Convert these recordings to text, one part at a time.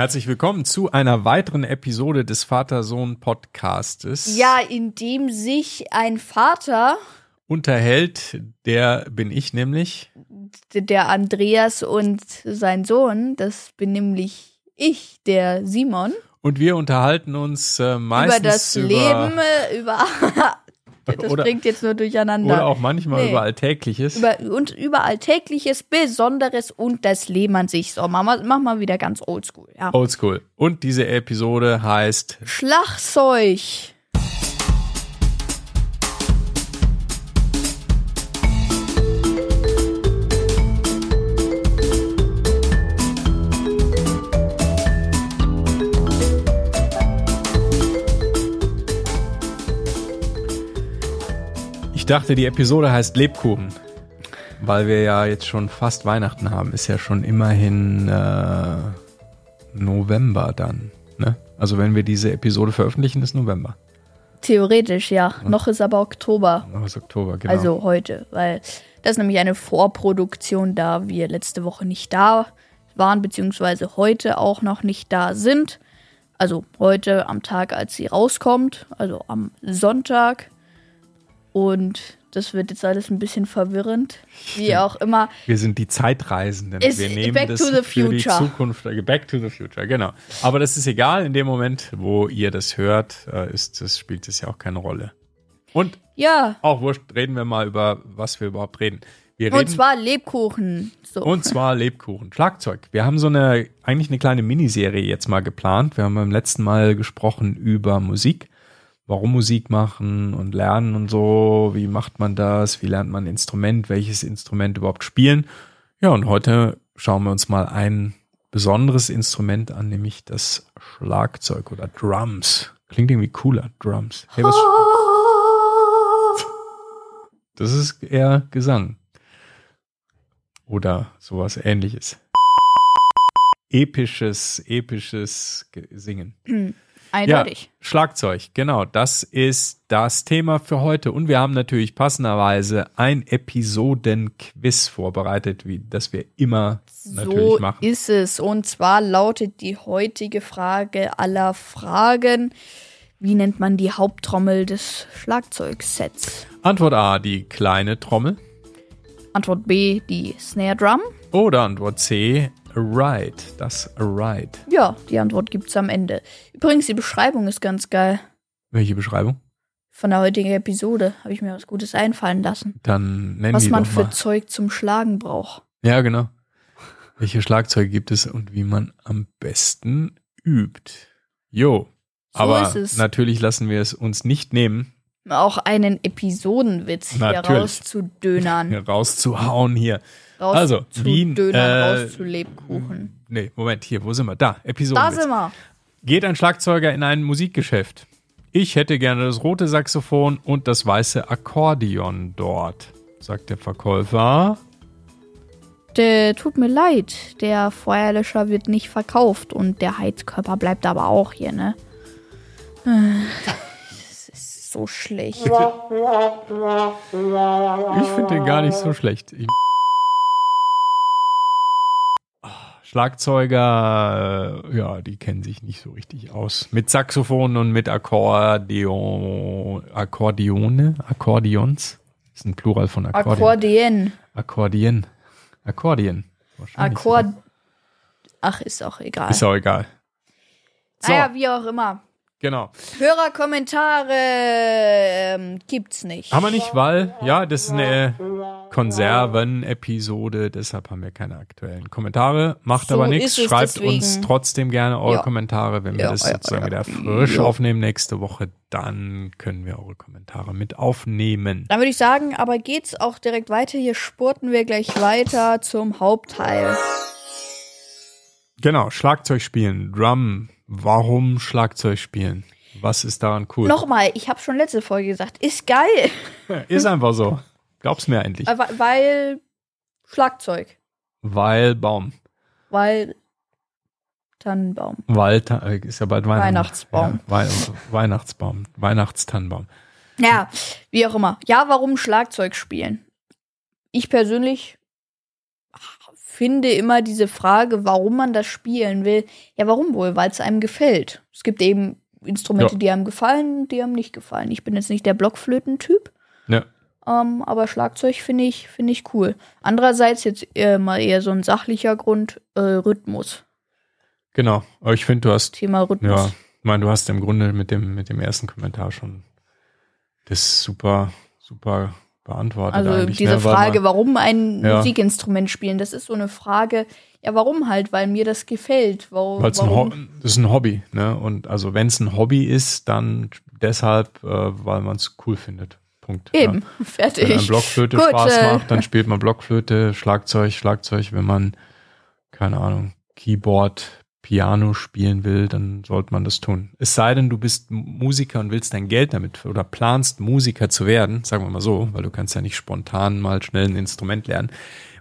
Herzlich willkommen zu einer weiteren Episode des Vater-Sohn-Podcastes. Ja, in dem sich ein Vater, Unterhält, der bin ich nämlich. der Andreas und sein Sohn, das bin nämlich ich, der Simon, Und wir unterhalten uns äh, meistens über das Leben, äh, über. Das Oder- bringt jetzt nur durcheinander. Oder auch manchmal Nee. über Alltägliches. über, und über Alltägliches, Besonderes und das an sich. So, mach mal, mach mal wieder ganz oldschool. Ja. Oldschool. Und diese Episode heißt Schlagzeug. Ich dachte, die Episode heißt Lebkuchen, weil wir ja jetzt schon fast Weihnachten haben. Ist ja schon immerhin äh, November dann. Ne? Also wenn wir diese Episode veröffentlichen, ist November. Theoretisch, ja. Noch ist aber Oktober. Aber ist Oktober, genau. Also heute, weil das ist nämlich eine Vorproduktion, da wir letzte Woche nicht da waren, beziehungsweise heute auch noch nicht da sind. Also heute am Tag, als sie rauskommt, also am Sonntag. Und das wird jetzt alles ein bisschen verwirrend. Wie auch immer. wir sind die Zeitreisenden. Ist wir nehmen Back das to the für die Future. Zukunft. äh, Back to the Future, genau. Aber das ist egal. In dem Moment, wo ihr das hört, äh, ist das, spielt es ja auch keine Rolle. Und Ja, auch wurscht, reden wir mal über, was wir überhaupt reden. Wir und reden zwar Lebkuchen. So. Und zwar Lebkuchen, Schlagzeug. Wir haben so eine, eigentlich eine kleine Miniserie jetzt mal geplant. Wir haben beim letzten Mal gesprochen über Musik. Warum Musik machen und lernen und so. Wie macht man das? Wie lernt man ein Instrument? Welches Instrument überhaupt spielen? Ja, und heute schauen wir uns mal ein besonderes Instrument an, nämlich das Schlagzeug oder Drums. Klingt irgendwie cooler, Drums. Hey, was, das ist eher Gesang. Oder sowas ähnliches. Episches, episches Ge- Singen. Eindeutig. Schlagzeug, genau. Das ist das Thema für heute. Und wir haben natürlich passenderweise ein Episodenquiz vorbereitet, wie das wir immer natürlich So machen. ist es. Und zwar lautet die heutige Frage aller Fragen. Wie nennt man die Haupttrommel des Schlagzeugsets? Antwort A, die kleine Trommel. Antwort B, die Snare Drum. Oder Antwort C, ride, das ride. Ja, die Antwort gibt's am Ende. Übrigens, die Beschreibung ist ganz geil. Welche Beschreibung? Von der heutigen Episode habe ich mir was Gutes einfallen lassen. Dann nennen Was die man doch für mal. Zeug zum Schlagen braucht. Ja, genau. Welche Schlagzeuge gibt es und wie man am besten übt. Jo. So Aber ist es. natürlich lassen wir es uns nicht nehmen, Auch einen Episodenwitz hier Natürlich. rauszudönern. hier rauszuhauen hier. Raus Also, zu Wien, Dönern, äh, raus zu Lebkuchen. Nee, Moment, hier, wo sind wir? Da, Episode. Da sind wir. Geht ein Schlagzeuger in ein Musikgeschäft. Ich hätte gerne das rote Saxophon und das weiße Akkordeon dort, sagt der Verkäufer. Der, tut mir leid, der Feuerlöscher wird nicht verkauft und der Heizkörper bleibt aber auch hier, ne? So schlecht. Ich finde den gar nicht so schlecht. Ich Schlagzeuger, äh, ja, die kennen sich nicht so richtig aus. Mit Saxophon und mit Akkordeon, Akkordeone, Akkordeons. Das ist ein Plural von Akkordeon. Akkordeon. Wahrscheinlich Akkord. Ach, ist auch egal. Ist auch egal. So, Naja, wie auch immer. Genau. Hörerkommentare ähm, gibt's nicht. Haben wir nicht, weil, ja, das ist eine Konserven-Episode, deshalb haben wir keine aktuellen Kommentare. Macht So aber nichts. Schreibt deswegen. uns trotzdem gerne eure Ja. Kommentare. Wenn wir Ja, das ja, sozusagen ja. wieder frisch aufnehmen nächste Woche, dann können wir eure Kommentare mit aufnehmen. Dann würde ich sagen, aber geht's auch direkt weiter. Hier spurten wir gleich weiter zum Hauptteil. Genau, Schlagzeug spielen, Drum. Warum Schlagzeug spielen? Was ist daran cool? Nochmal, ich habe schon letzte Folge gesagt, ist geil. Ist einfach so. Glaub's mir endlich. Weil Schlagzeug. Weil Baum. Weil Tannenbaum. Weil äh, ist ja bald Weihnachten. Weihnachtsbaum. Ja, Wei Weihnachtsbaum. Weihnachtstannenbaum. Ja, wie auch immer. Ja, warum Schlagzeug spielen? Ich persönlich finde immer diese Frage, warum man das spielen will. Ja, warum wohl? Weil es einem gefällt. Es gibt eben Instrumente, Ja. die einem gefallen, die einem nicht gefallen. Ich bin jetzt nicht der Blockflöten-Typ. Ja. Ähm, aber Schlagzeug finde ich, finde ich cool. Andererseits jetzt eher mal eher so ein sachlicher Grund, äh, Rhythmus. Genau. Aber ich finde, du hast Thema Rhythmus. Ja, ich meine, du hast im Grunde mit dem, mit dem ersten Kommentar schon das super, super beantwortet. Also diese ne? Weil Frage, man- warum ein Ja. Musikinstrument spielen, das ist so eine Frage, ja, warum halt? Weil mir das gefällt. Warum? das ist ein Hobby, ne? Und also wenn es ein Hobby ist, dann deshalb, äh, weil man es cool findet. Punkt. Eben, Ja. fertig. Wenn einem Blockflöte Gut, Spaß äh, macht, dann spielt man Blockflöte, Schlagzeug, Schlagzeug. Wenn man, keine Ahnung, Keyboard, Piano spielen will, dann sollte man das tun. Es sei denn, du bist Musiker und willst dein Geld damit oder planst Musiker zu werden, sagen wir mal so, weil du kannst ja nicht spontan mal schnell ein Instrument lernen.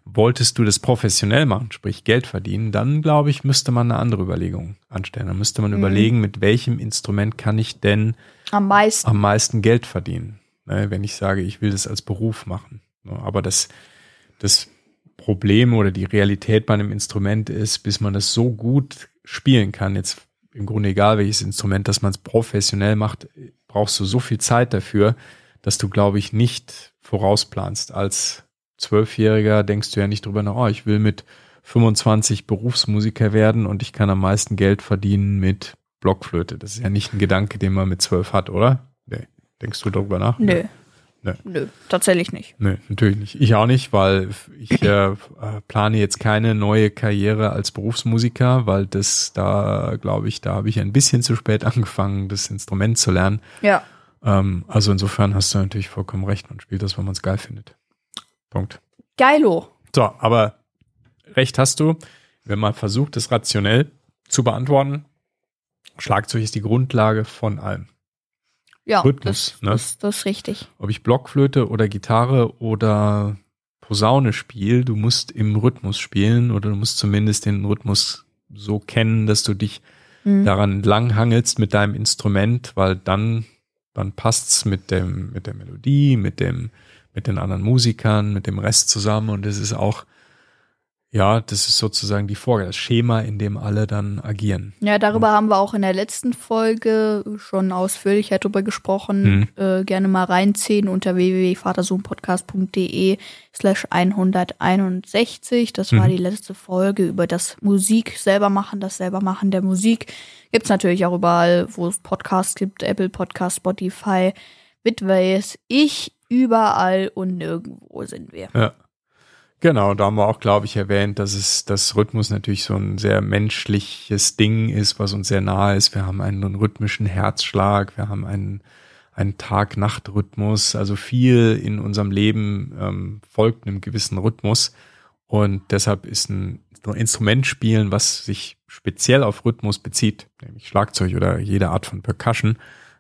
Wolltest du das professionell machen, sprich Geld verdienen, dann glaube ich, müsste man eine andere Überlegung anstellen. Dann müsste man überlegen, mit welchem Instrument kann ich denn Am meisten. am meisten Geld verdienen, ne, wenn ich sage, ich will das als Beruf machen. Ne, aber das, das Problem oder die Realität bei einem Instrument ist, bis man das so gut spielen kann, jetzt im Grunde egal welches Instrument, dass man es professionell macht, brauchst du so viel Zeit dafür, dass du, glaube ich, nicht vorausplanst. Als Zwölfjähriger denkst du ja nicht drüber nach, oh, ich will mit 25 Berufsmusiker werden und ich kann am meisten Geld verdienen mit Blockflöte. Das ist ja nicht ein Gedanke, den man mit zwölf hat, oder? Nee. Denkst du darüber nach? Nö. Nö. Nö, tatsächlich nicht. Nee, natürlich nicht. Ich auch nicht, weil ich äh, äh, plane jetzt keine neue Karriere als Berufsmusiker, weil das da, glaube ich, da habe ich ein bisschen zu spät angefangen, das Instrument zu lernen. Ja. Ähm, also insofern hast du natürlich vollkommen recht. Man spielt das, wenn man es geil findet. Punkt. Geilo. So, aber recht hast du, wenn man versucht, es rationell zu beantworten. Schlagzeug ist die Grundlage von allem. Ja, Rhythmus, das, ne? das, das ist richtig. ob ich Blockflöte oder Gitarre oder Posaune spiele, du musst im Rhythmus spielen oder du musst zumindest den Rhythmus so kennen, dass du dich Mhm. daran entlanghangelst mit deinem Instrument, weil dann, dann passt's mit dem, mit der Melodie, mit dem, mit den anderen Musikern, mit dem Rest zusammen und es ist auch, ja, das ist sozusagen die Vorgabe, das Schema, in dem alle dann agieren. Ja, darüber haben wir auch in der letzten Folge schon ausführlicher drüber gesprochen. Äh, gerne mal reinziehen unter www.vatersohnpodcast.de slash 161. Das war Mhm. die letzte Folge über das Musik selber machen, das selber machen der Musik. Gibt's natürlich auch überall, wo es Podcasts gibt, Apple Podcast, Spotify, Bitways, ich, überall und nirgendwo sind wir. Ja. Genau, da haben wir auch, glaube ich, erwähnt, dass es das Rhythmus natürlich so ein sehr menschliches Ding ist, was uns sehr nahe ist. Wir haben einen rhythmischen Herzschlag, wir haben einen, einen Tag-Nacht-Rhythmus. Also viel in unserem Leben ähm, folgt einem gewissen Rhythmus. Und deshalb ist ein Instrument spielen, was sich speziell auf Rhythmus bezieht, nämlich Schlagzeug oder jede Art von Percussion,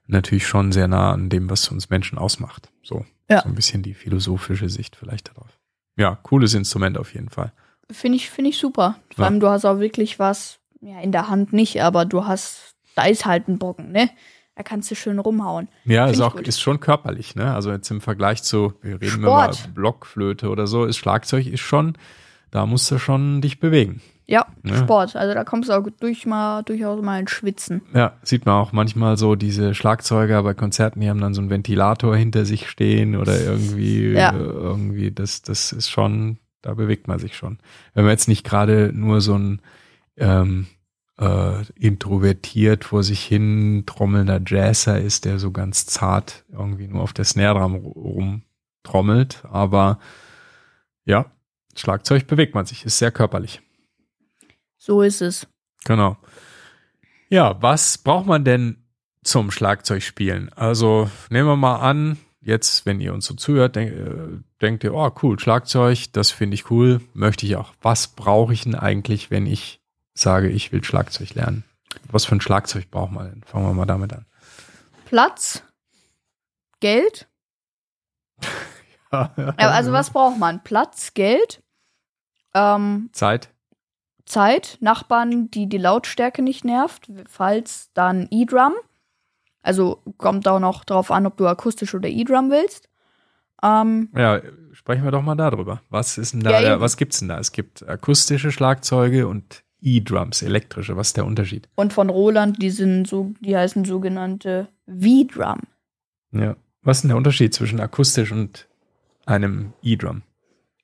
natürlich schon sehr nah an dem, was uns Menschen ausmacht. So, Ja. so ein bisschen die philosophische Sicht vielleicht darauf. Ja, cooles Instrument auf jeden Fall. Finde ich, finde ich super. Vor Ja. allem, du hast auch wirklich was, ja, in der Hand nicht, aber du hast, da ist halt ein Brocken, ne? Da kannst du schön rumhauen. Ja, ist auch gut. ist schon körperlich, ne? Also jetzt im Vergleich zu, wir reden Sport. über Blockflöte oder so, ist Schlagzeug ist schon, da musst du schon dich bewegen. Ja, Ja. Sport. Also da kommst du auch durch mal, durchaus mal ins Schwitzen. Ja, sieht man auch manchmal so diese Schlagzeuger bei Konzerten, die haben dann so einen Ventilator hinter sich stehen oder irgendwie, Ja. irgendwie, das, das ist schon, da bewegt man sich schon. Wenn man jetzt nicht gerade nur so ein ähm, äh, introvertiert vor sich hin trommelnder Jazzer ist, der so ganz zart irgendwie nur auf der Snare-Drum rumtrommelt, aber ja, Schlagzeug bewegt man sich, ist sehr körperlich. So ist es. Genau. Ja, was braucht man denn zum Schlagzeugspielen? Also nehmen wir mal an, jetzt, wenn ihr uns so zuhört, denk, äh, denkt ihr, oh cool, Schlagzeug, das finde ich cool, möchte ich auch. Was brauche ich denn eigentlich, wenn ich sage, ich will Schlagzeug lernen? Was für ein Schlagzeug braucht man denn? Fangen wir mal damit an. Platz, Geld. Ja, also was braucht man? Platz, Geld, ähm, Zeit? Zeit, Nachbarn, die die Lautstärke nicht nervt, falls dann E-Drum. Also kommt auch noch drauf an, ob du akustisch oder E-Drum willst. Ähm, Ja, sprechen wir doch mal darüber. Was ist denn da, Ja, was gibt's denn da? Es gibt akustische Schlagzeuge und E-Drums, elektrische. Was ist der Unterschied? und von Roland, die sind so, die heißen sogenannte V-Drum. Ja. Was ist denn der Unterschied zwischen akustisch und einem E-Drum?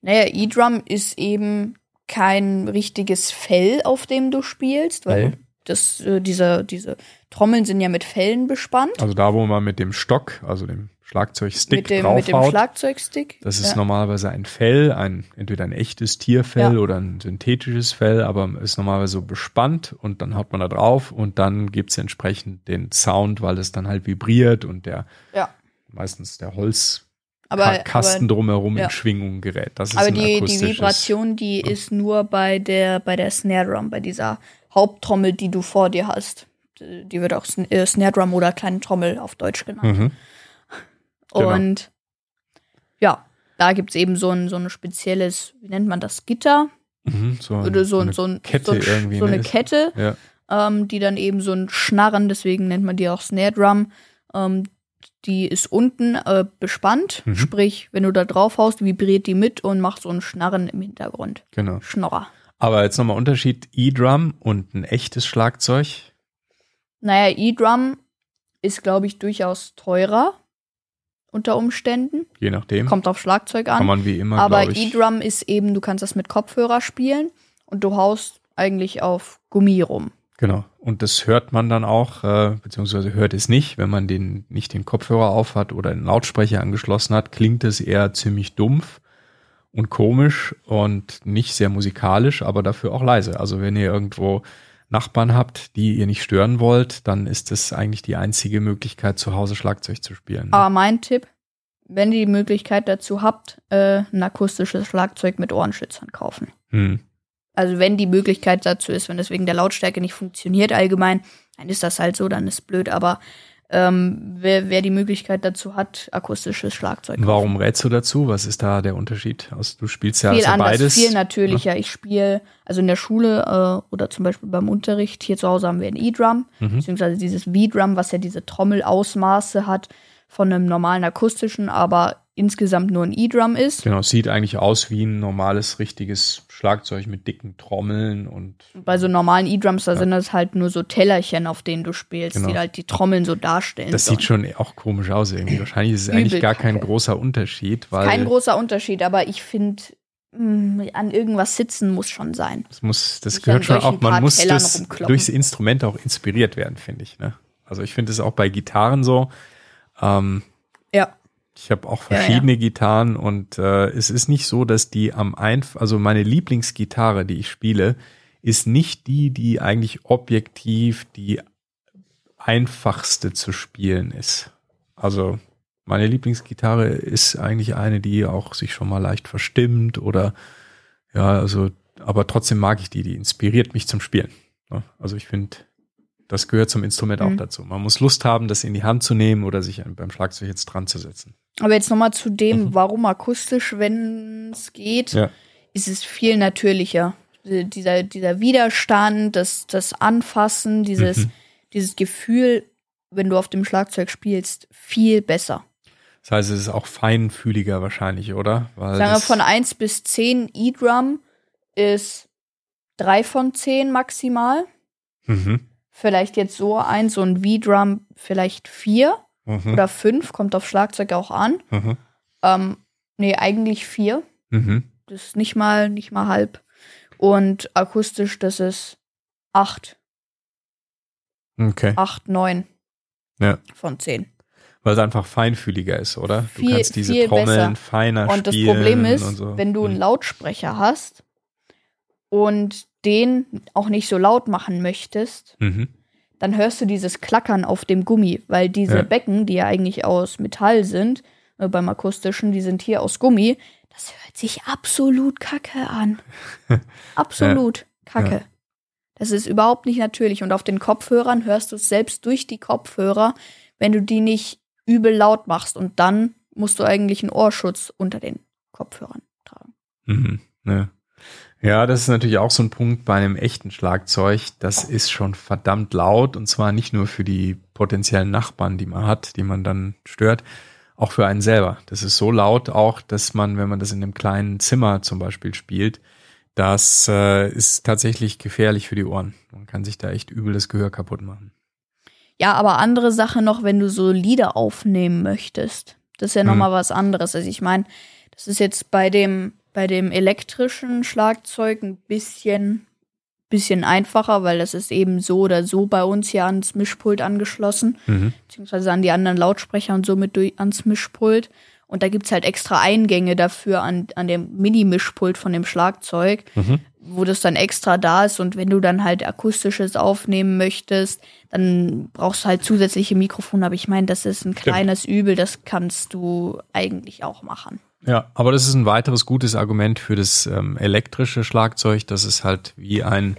Naja, E-Drum ist eben kein richtiges Fell, auf dem du spielst, weil Mhm. das, äh, dieser, diese Trommeln sind ja mit Fellen bespannt. Also da, wo man mit dem Stock, also dem Schlagzeugstick mit dem, mit dem draufhaut. Schlagzeugstick. Das ist ja. normalerweise ein Fell, ein, entweder ein echtes Tierfell Ja. oder ein synthetisches Fell, aber ist normalerweise so bespannt und dann haut man da drauf und dann gibt's entsprechend den Sound, weil es dann halt vibriert und der Ja. meistens der Holzkasten Aber, aber, drumherum ja. in Schwingung gerät. Das ist aber die, die Vibration, die ist nur bei der, bei der Snare Drum, bei dieser Haupttrommel, die du vor dir hast. Die wird auch äh, Snare Drum oder kleine Trommel auf Deutsch genannt. Mhm. genau. Und ja, da gibt's eben so ein, so ein spezielles, wie nennt man das, Gitter? Mhm. So, ein- Oder so, eine ein- so, ein, Kette so, ein, irgendwie. so ne, eine ist- Kette, Ja. ähm, die dann eben so ein Schnarren, deswegen nennt man die auch Snare Drum, ähm, die ist unten äh, bespannt, Mhm. sprich, wenn du da drauf haust, vibriert die mit und macht so ein Schnarren im Hintergrund. Genau. Schnorrer. Aber jetzt nochmal Unterschied E-Drum und ein echtes Schlagzeug. Naja, E-Drum ist, glaube ich, durchaus teurer unter Umständen. Je nachdem. Kommt auf Schlagzeug an. Kann man wie immer, Aber. E-Drum ist eben, du kannst das mit Kopfhörer spielen und du haust eigentlich auf Gummi rum. Genau. Und das hört man dann auch, äh, beziehungsweise hört es nicht, wenn man den nicht den Kopfhörer auf hat oder den Lautsprecher angeschlossen hat, klingt es eher ziemlich dumpf und komisch und nicht sehr musikalisch, aber dafür auch leise. Also wenn ihr irgendwo Nachbarn habt, die ihr nicht stören wollt, dann ist das eigentlich die einzige Möglichkeit, zu Hause Schlagzeug zu spielen. Aber mein Tipp, wenn ihr die Möglichkeit dazu habt, äh, ein akustisches Schlagzeug mit Ohrenschützern kaufen. Hm. Also wenn die Möglichkeit dazu ist, wenn das wegen der Lautstärke nicht funktioniert allgemein, dann ist das halt so, dann ist blöd. Aber ähm, wer, wer die Möglichkeit dazu hat, akustisches Schlagzeug. Warum rätst du dazu? Was ist da der Unterschied? Also du spielst ja viel also anders, beides. viel natürlicher. Ich spiele, also in der Schule äh, oder zum Beispiel beim Unterricht, hier zu Hause haben wir ein E-Drum, Mhm. beziehungsweise dieses V-Drum, was ja diese Trommelausmaße hat von einem normalen akustischen, aber insgesamt nur ein E-Drum ist. Genau, es sieht eigentlich aus wie ein normales, richtiges Schlagzeug mit dicken Trommeln und Bei so normalen E-Drums, da sind das halt nur so Tellerchen, auf denen du spielst, Genau. die halt die Trommeln so darstellen. das sollen. sieht schon auch komisch aus irgendwie. Wahrscheinlich ist es eigentlich gar kein großer Unterschied, weil Kein großer Unterschied, aber ich finde, an irgendwas sitzen muss schon sein. das muss, das gehört schon auch, man muss Tellern das durchs Instrument auch inspiriert werden, finde ich. Ne? Also ich finde es auch bei Gitarren so. Ähm, Ja. Ich habe auch Ja, ja. verschiedene Gitarren und äh, es ist nicht so, dass die am einfach, also meine Lieblingsgitarre, die ich spiele, ist nicht die, die eigentlich objektiv die einfachste zu spielen ist. Also meine Lieblingsgitarre ist eigentlich eine, die auch sich schon mal leicht verstimmt oder ja, also, aber trotzdem mag ich die, die inspiriert mich zum Spielen. ne? Also ich finde, das gehört zum Instrument auch Mhm. dazu. Man muss Lust haben, das in die Hand zu nehmen oder sich beim Schlagzeug jetzt dran zu setzen. Aber jetzt nochmal zu dem, warum akustisch, wenn es geht, Mhm. Ja. ist es viel natürlicher. Äh, Dieser, dieser Widerstand, das, das Anfassen, dieses, Mhm. dieses Gefühl, wenn du auf dem Schlagzeug spielst, viel besser. Das heißt, es ist auch feinfühliger wahrscheinlich, oder? Weil Sagen wir von 1 bis 10 E-Drum ist 3 von 10 maximal. Mhm. Vielleicht jetzt so ein, so ein V-Drum vielleicht 4 Mhm. oder 5, kommt auf Schlagzeug auch an. Mhm. Ähm, nee, eigentlich 4. Mhm. Das ist nicht mal, nicht mal halb. Und akustisch, das ist 8, Okay. 8, 9 Ja. von 10. Weil es einfach feinfühliger ist, oder? du Viel- kannst diese Trommeln besser. feiner Und das spielen. Problem ist, und so. wenn du einen Mhm. Lautsprecher hast und den auch nicht so laut machen möchtest, Mhm. Dann hörst du dieses Klackern auf dem Gummi, weil diese Ja. Becken, die ja eigentlich aus Metall sind, äh, beim akustischen, die sind hier aus Gummi, das hört sich absolut kacke an. absolut kacke. Ja. Das ist überhaupt nicht natürlich. Und auf den Kopfhörern hörst du es selbst durch die Kopfhörer, wenn du die nicht übel laut machst. Und dann musst du eigentlich einen Ohrschutz unter den Kopfhörern tragen. Mhm. Ja. Ja, das ist natürlich auch so ein Punkt bei einem echten Schlagzeug. Das ist schon verdammt laut und zwar nicht nur für die potenziellen Nachbarn, die man hat, die man dann stört. auch für einen selber. Das ist so laut auch, dass man, wenn man das in einem kleinen Zimmer zum Beispiel spielt, das äh, ist tatsächlich gefährlich für die Ohren. Man kann sich da echt übel das Gehör kaputt machen. Ja, aber andere Sache noch, wenn du so Lieder aufnehmen möchtest. Das ist ja Hm. nochmal was anderes. Also ich meine, das ist jetzt bei dem, bei dem elektrischen Schlagzeug ein bisschen, bisschen einfacher, weil das ist eben so oder so bei uns hier ans Mischpult angeschlossen, Mhm. beziehungsweise an die anderen Lautsprecher und somit durch, ans Mischpult. Und da gibt's halt extra Eingänge dafür an, an dem Mini-Mischpult von dem Schlagzeug, Mhm. wo das dann extra da ist. Und wenn du dann halt akustisches aufnehmen möchtest, dann brauchst du halt zusätzliche Mikrofone. Aber ich meine, das ist ein kleines Übel, das kannst du eigentlich auch machen. Ja, aber das ist ein weiteres gutes Argument für das ähm, elektrische Schlagzeug. Das ist halt wie ein,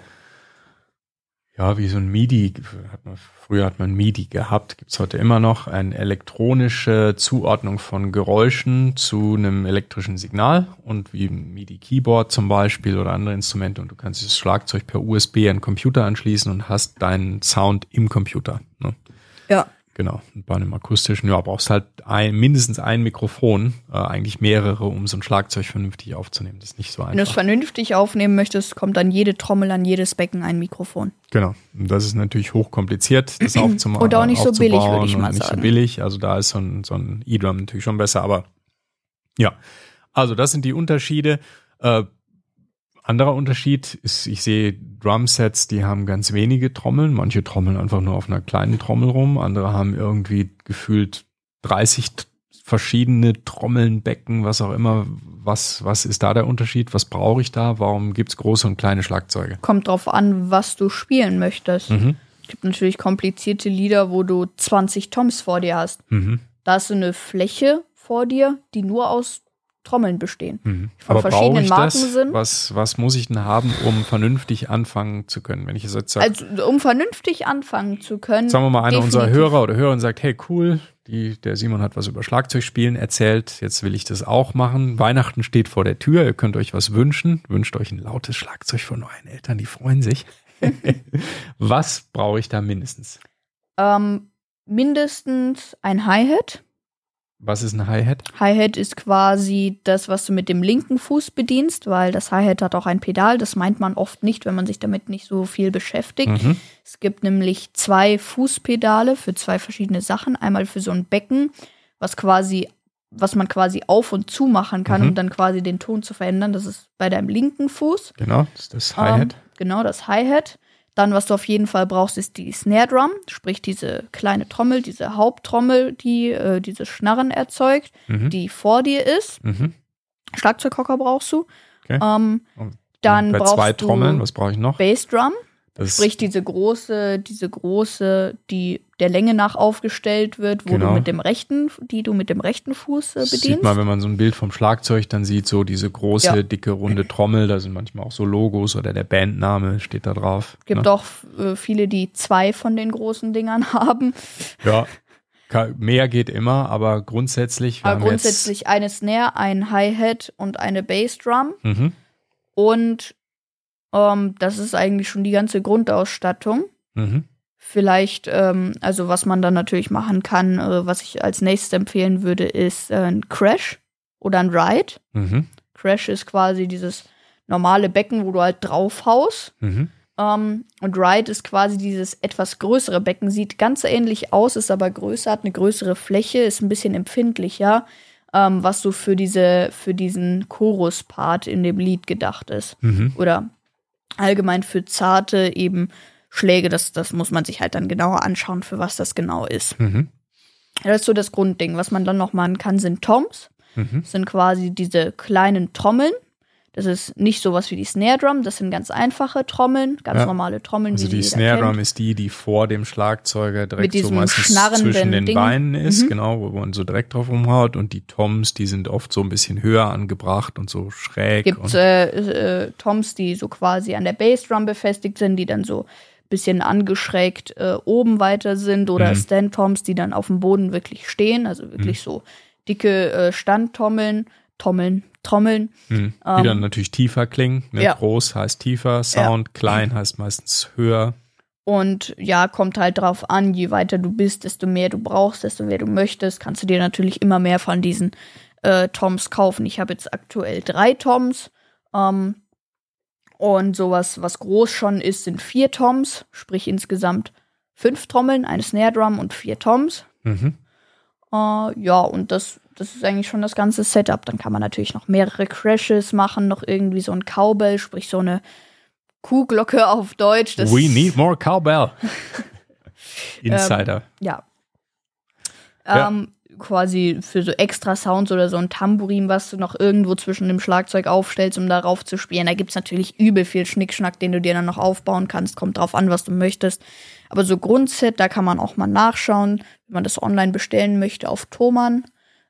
ja, wie so ein MIDI. Hat man, früher hat man MIDI gehabt, gibt's heute immer noch. Eine elektronische Zuordnung von Geräuschen zu einem elektrischen Signal und wie ein MIDI-Keyboard zum Beispiel oder andere Instrumente. Und du kannst das Schlagzeug per USB an den Computer anschließen und hast deinen Sound im Computer. Ne? Ja. Genau. Und bei einem akustischen, ja, brauchst halt ein, mindestens ein Mikrofon, äh, eigentlich mehrere, um so ein Schlagzeug vernünftig aufzunehmen. Das ist nicht so Wenn du es einfach. vernünftig aufnehmen möchtest, kommt an jede Trommel, an jedes Becken ein Mikrofon. Genau. Und das ist natürlich hochkompliziert, das aufzumachen. Und auch nicht so billig, würde ich mal nicht sagen. so billig. Also da ist so ein, so ein E-Drum natürlich schon besser, aber ja. Also das sind die Unterschiede. Äh, anderer Unterschied ist, ich sehe Drumsets, die haben ganz wenige Trommeln. Manche trommeln einfach nur auf einer kleinen Trommel rum. Andere haben irgendwie gefühlt 30 t- verschiedene Trommeln, Becken, was auch immer. Was, was ist da der Unterschied? Was brauche ich da? Warum gibt's große und kleine Schlagzeuge? Kommt drauf an, was du spielen möchtest. Mhm. Es gibt natürlich komplizierte Lieder, wo du 20 Toms vor dir hast. Mhm. Da hast du eine Fläche vor dir, die nur aus Trommeln bestehen. Mhm. Von Aber brauche verschiedenen ich Marken das? sind. Was, was muss ich denn haben, um vernünftig anfangen zu können? Wenn ich jetzt sage, Also, um vernünftig anfangen zu können. sagen wir mal, einer unserer. Hörer oder Hörerin sagt, hey cool, die, der Simon hat was über Schlagzeugspielen erzählt, jetzt will ich das auch machen. Weihnachten steht vor der Tür, ihr könnt euch was wünschen. Wünscht euch ein lautes Schlagzeug von euren Eltern, die freuen sich. was brauche ich da mindestens? Ähm, mindestens ein Hi-Hat. Was ist ein Hi-Hat? Hi-Hat ist quasi das, was du mit dem linken Fuß bedienst, weil das Hi-Hat hat auch ein Pedal. Das meint man oft nicht, wenn man sich damit nicht so viel beschäftigt. Mhm. Es gibt nämlich zwei Fußpedale für zwei verschiedene Sachen. Einmal für so ein Becken, was quasi, was man quasi auf und zu machen kann, Mhm. um dann quasi den Ton zu verändern. Das ist bei deinem linken Fuß. Genau, das ist das Hi-Hat. Ähm, genau, das Hi-Hat. Dann, was du auf jeden Fall brauchst, ist die Snare Drum, sprich diese kleine Trommel, diese Haupttrommel, die äh, dieses Schnarren erzeugt, Mhm. die vor dir ist. Mhm. Schlagzeughocker brauchst du. Okay. Ähm, dann Bei brauchst zwei du Trommeln, was brauche ich noch? Bassdrum, Das sprich diese große, diese große, die der Länge nach aufgestellt wird, wo Genau. du mit dem rechten, die du mit dem rechten Fuß äh, bedienst. sieht man, wenn man so ein Bild vom Schlagzeug dann sieht, so diese große, Ja. dicke, runde Trommel, da sind manchmal auch so Logos oder der Bandname steht da drauf. Gibt ne? auch äh, viele, die zwei von den großen Dingern haben. Ja, mehr geht immer, aber grundsätzlich. wir Aber grundsätzlich eine Snare, ein Hi-Hat und eine Bassdrum. Mhm, Und ähm, das ist eigentlich schon die ganze Grundausstattung. mhm, Vielleicht, ähm, also was man dann natürlich machen kann, äh, was ich als nächstes empfehlen würde, ist äh, ein Crash oder ein Ride. mhm, Crash ist quasi dieses normale Becken, wo du halt draufhaust. mhm, Ähm, und Ride ist quasi dieses etwas größere Becken, sieht ganz ähnlich aus, ist aber größer, hat eine größere Fläche, ist ein bisschen empfindlicher, ähm, was so für diese, für diesen Chorus-Part in dem Lied gedacht ist. mhm, Oder allgemein für zarte eben Schläge, das, das muss man sich halt dann genauer anschauen, für was das genau ist. mhm, Das ist so das Grundding. Was man dann noch machen kann, sind Toms. mhm, Das sind quasi diese kleinen Trommeln. Das ist nicht sowas wie die Snare Drum, das sind ganz einfache Trommeln, ganz Ja. normale Trommeln, Also die Snare. Drum ist die, die vor dem Schlagzeuger direkt Mit so meistens zwischen den Ding. Beinen ist, Mhm. genau, wo man so direkt drauf umhaut. Und die Toms, die sind oft so ein bisschen höher angebracht und so schräg. gibt äh, äh, Toms, die so quasi an der Bassdrum befestigt sind, die dann so ein bisschen angeschrägt äh, oben weiter sind oder Mhm. Stand-Toms, die dann auf dem Boden wirklich stehen, also wirklich so dicke äh, Standtrommeln, Trommeln, Trommeln. Mhm. Die Ähm, dann natürlich tiefer klingen. Ne? ja. Groß heißt tiefer, Sound, klein heißt meistens höher. Und ja, kommt halt drauf an, je weiter du bist, desto mehr du brauchst, desto mehr du möchtest, kannst du dir natürlich immer mehr von diesen äh, Toms kaufen. Ich habe jetzt aktuell drei Toms. Ähm, und sowas, was groß schon ist, sind vier Toms, sprich insgesamt fünf Trommeln, eine Snare Drum und vier Toms. Mhm. Äh, ja, und das, das ist eigentlich schon das ganze Setup. Dann kann man natürlich noch mehrere Crashes machen, noch irgendwie so ein Cowbell, sprich so eine Kuhglocke auf Deutsch. Das We need more cowbell. Insider. Ja. Ja. Ähm, quasi für so extra Sounds oder so ein Tambourin, was du noch irgendwo zwischen dem Schlagzeug aufstellst, um darauf zu spielen. Da gibt's natürlich übel viel Schnickschnack, den du dir dann noch aufbauen kannst. Kommt drauf an, was du möchtest. Aber so Grundset, da kann man auch mal nachschauen, wenn man das online bestellen möchte, auf Thomann,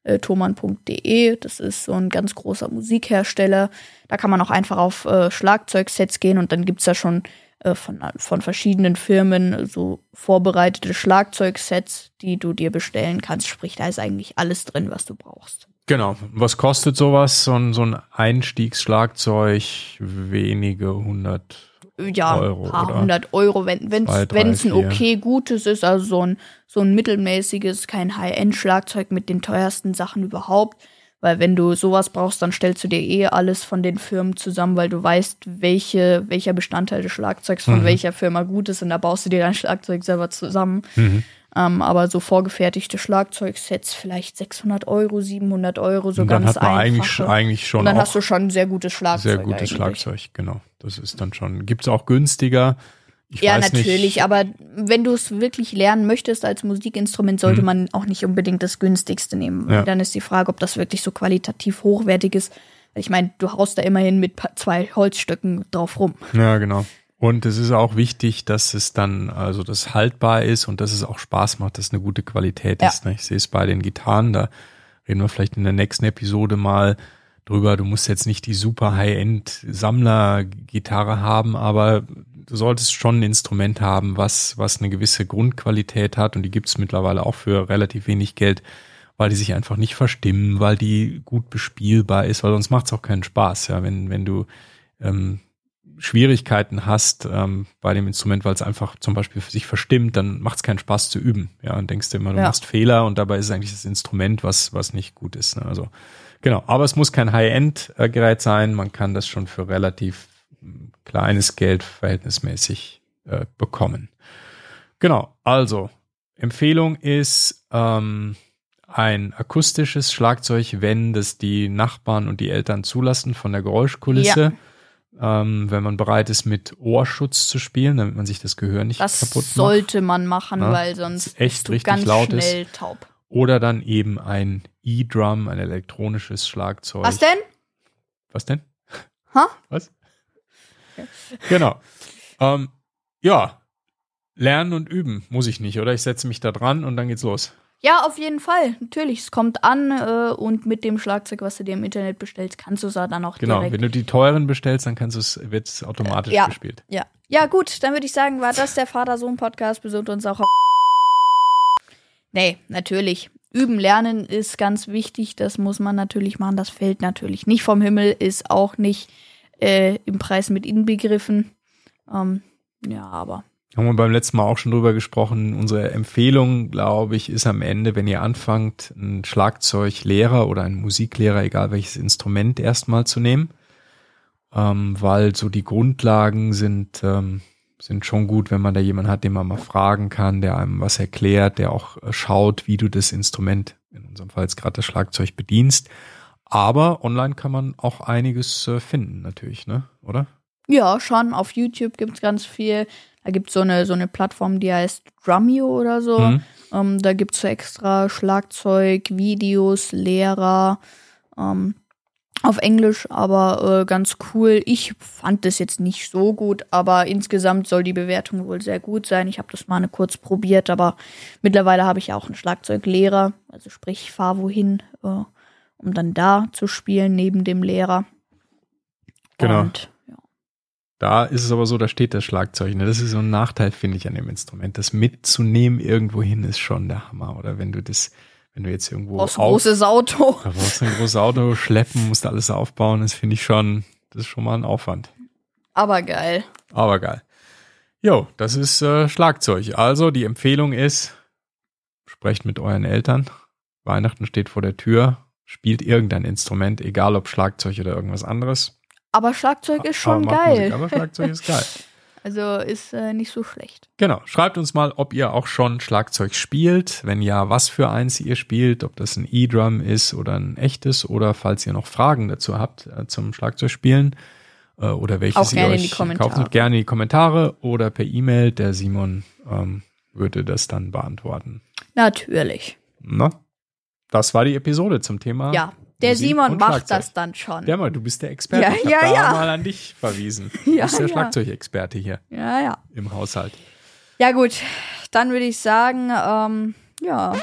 äh, thomann.de. Das ist so ein ganz großer Musikhersteller. Da kann man auch einfach auf äh, Schlagzeugsets gehen und dann gibt's da schon von, von verschiedenen Firmen so vorbereitete Schlagzeugsets, die du dir bestellen kannst. Sprich, da ist eigentlich alles drin, was du brauchst. Genau. Was kostet sowas? So ein, so ein Einstiegsschlagzeug? Wenige hundert. Ja, Euro, ein paar hundert Euro, wenn wenn's ein okay gutes ist, also so ein so ein mittelmäßiges, kein High-End-Schlagzeug mit den teuersten Sachen überhaupt. Weil wenn du sowas brauchst, dann stellst du dir eh alles von den Firmen zusammen, weil du weißt, welche, welcher Bestandteil des Schlagzeugs von Mhm. welcher Firma gut ist und da baust du dir dein Schlagzeug selber zusammen. Mhm. Ähm, aber so vorgefertigte Schlagzeugsets, vielleicht 600 Euro, 700 Euro, so Und dann ganz hat man eigentlich, einfache. sch- eigentlich schon Und dann hast du schon ein sehr gutes Schlagzeug. sehr gutes eigentlich. Schlagzeug. Genau. Das ist dann schon. Gibt's auch günstiger? Ich Ja, natürlich, nicht. aber wenn du es wirklich lernen möchtest als Musikinstrument, sollte Mhm. man auch nicht unbedingt das günstigste nehmen. Ja. Dann ist die Frage, ob das wirklich so qualitativ hochwertig ist. Ich meine, du haust da immerhin mit zwei Holzstöcken drauf rum. Ja, genau. Und es ist auch wichtig, dass es dann, also das haltbar ist und dass es auch Spaß macht, dass es eine gute Qualität Ja. ist. Ne? Ich sehe es bei den Gitarren, da reden wir vielleicht in der nächsten Episode mal drüber. Du musst jetzt nicht die super High-End-Sammler-Gitarre haben, aber du solltest schon ein Instrument haben, was, was eine gewisse Grundqualität hat und die gibt es mittlerweile auch für relativ wenig Geld, weil die sich einfach nicht verstimmen, weil die gut bespielbar ist, weil sonst macht es auch keinen Spaß, ja, wenn, wenn du ähm, Schwierigkeiten hast ähm, bei dem Instrument, weil es einfach zum Beispiel für sich verstimmt, dann macht es keinen Spaß zu üben. Ja, und denkst du immer, du Ja. machst Fehler und dabei ist eigentlich das Instrument, was, was nicht gut ist. Ne? Also genau, aber es muss kein High-End-Gerät sein. Man kann das schon für relativ mm, kleines Geld verhältnismäßig äh, bekommen. Genau, also Empfehlung ist ähm, ein akustisches Schlagzeug, wenn das die Nachbarn und die Eltern zulassen von der Geräuschkulisse. Ähm, wenn man bereit ist, mit Ohrschutz zu spielen, damit man sich das Gehör nicht Das kaputt macht. sollte man machen, Ja, weil sonst echt richtig ganz laut ist. schnell taub. Oder dann eben ein E-Drum, ein elektronisches Schlagzeug. Was denn? Was denn? Ha? Was? Genau. Ähm, ja, lernen und üben muss ich nicht, oder? Ich setze mich da dran und dann geht's los. Ja, auf jeden Fall. Natürlich, es kommt an äh, und mit dem Schlagzeug, was du dir im Internet bestellst, kannst du es dann auch Genau. direkt Wenn du die teuren bestellst, dann kannst du es, wird es automatisch Ja. gespielt. Ja. Ja, gut, dann würde ich sagen, war das der Vater-Sohn-Podcast. Besucht uns auch auf. Nee, natürlich. Üben, lernen ist ganz wichtig. Das muss man natürlich machen. Das fällt natürlich nicht vom Himmel, ist auch nicht äh, im Preis mit inbegriffen. Ähm, ja, aber. Haben wir beim letzten Mal auch schon drüber gesprochen. Unsere Empfehlung, glaube ich, ist am Ende, wenn ihr anfangt, einen Schlagzeuglehrer oder einen Musiklehrer, egal welches Instrument, erstmal zu nehmen. Ähm, weil so die Grundlagen sind, ähm, sind schon gut, wenn man da jemanden hat, den man mal fragen kann, der einem was erklärt, der auch äh, schaut, wie du das Instrument, in unserem Fall jetzt gerade das Schlagzeug, bedienst. Aber online kann man auch einiges äh, finden, natürlich, ne? Oder? Ja, schon. Auf YouTube gibt's ganz viel. Da gibt's so eine, so eine Plattform, die heißt Drumeo oder so. Mhm. Ähm, da gibt's so extra Schlagzeug, Videos, Lehrer. Ähm, auf Englisch, aber äh, ganz cool. Ich fand das jetzt nicht so gut, aber insgesamt soll die Bewertung wohl sehr gut sein. Ich habe das mal eine kurz probiert, aber mittlerweile habe ich ja auch einen Schlagzeuglehrer. Also sprich, ich fahre wohin, äh, um dann da zu spielen neben dem Lehrer. Genau. Und, ja. Da ist es aber so, da steht das Schlagzeug. Ne? Das ist so ein Nachteil, finde ich, an dem Instrument. Das mitzunehmen irgendwo hin ist schon der Hammer. Oder wenn du das, wenn du jetzt irgendwo Brauchst ein großes Auto. da brauchst du ein großes Auto schleppen, musst alles aufbauen, das finde ich schon, das ist schon mal ein Aufwand. Aber geil. Aber geil. Jo, das ist äh, Schlagzeug. Also die Empfehlung ist, sprecht mit euren Eltern. Weihnachten steht vor der Tür. Spielt irgendein Instrument, egal ob Schlagzeug oder irgendwas anderes. Aber Schlagzeug ist schon aber geil. Musik, aber Schlagzeug ist geil. Also ist äh, nicht so schlecht. Genau. Schreibt uns mal, ob ihr auch schon Schlagzeug spielt. Wenn ja, was für eins ihr spielt, ob das ein E-Drum ist oder ein echtes oder falls ihr noch Fragen dazu habt äh, zum Schlagzeugspielen äh, oder welches ihr euch kauft, gerne in die Kommentare oder per E-Mail. Der Simon ähm, würde das dann beantworten. Natürlich. Na? Das war die Episode zum Thema. Ja, der Musik Simon macht das dann schon. Ja, mal, du bist der Experte. Ja, ich hab ja, da ja. mal an dich verwiesen. Du Ja, bist der ja. Schlagzeugexperte hier Ja, ja. im Haushalt. Ja, gut. Dann würde ich sagen, ähm, ja. Aber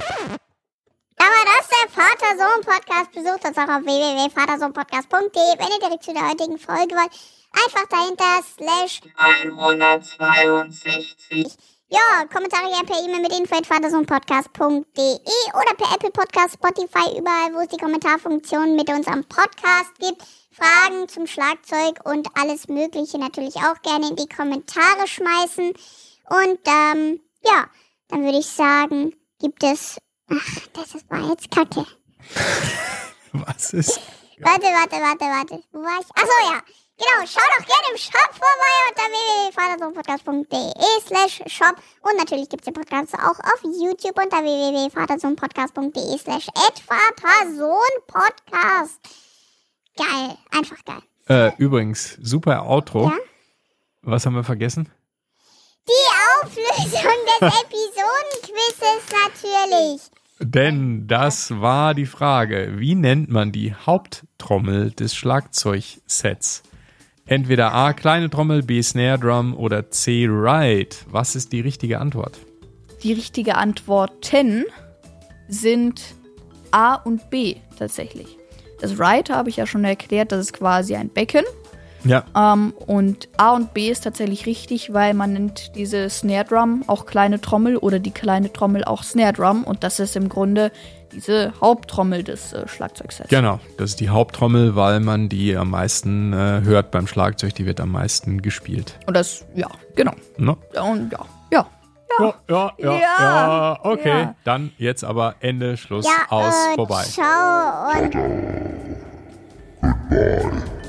das ist der Vater-Sohn-Podcast. Besucht uns auch auf www.vatersohnpodcast.de, wenn ihr direkt zu der heutigen Folge wollt. Einfach dahinter slash 162. Ja, Kommentare gerne per E-Mail mit info.vatersohnpodcast.de oder per Apple Podcast, Spotify, überall, wo es die Kommentarfunktion mit uns am Podcast gibt. Fragen zum Schlagzeug und alles Mögliche natürlich auch gerne in die Kommentare schmeißen. Und ähm, ja, dann würde ich sagen, gibt es. Ach, das war jetzt Kacke. Was ist? Warte, warte, warte, warte. Wo war ich? Achso, ja. Genau, schau doch gerne im Shop vorbei unter www.vatersohnpodcast.de slash shop. Und natürlich gibt's den Podcast auch auf YouTube unter www.vatersohnpodcast.de slash vatersohnpodcast. Geil, einfach geil. Äh, übrigens, super Outro. Ja? Was haben wir vergessen? Die Auflösung des Episodenquizzes natürlich. Denn das war die Frage, wie nennt man die Haupttrommel des Schlagzeugsets? Entweder A, kleine Trommel, B, Snare Drum oder C, Ride. Was ist die richtige Antwort? Die richtige Antworten sind A und B tatsächlich. Das Right habe ich ja schon erklärt, das ist quasi ein Becken. Ja, Ähm, und A und B ist tatsächlich richtig, weil man nennt diese Snare Drum auch kleine Trommel oder die kleine Trommel auch Snare Drum. Und das ist im Grunde diese Haupttrommel des äh, Schlagzeugsets. genau. Das ist die Haupttrommel, weil man die am meisten äh, hört beim Schlagzeug. Die wird am meisten gespielt. Und das, ja, genau. Ne? Und ja, ja. Ja, ja, ja, Ja, ja. Okay, ja. dann jetzt aber Ende, Schluss, Ja, aus, äh, vorbei. ciao und Goodbye.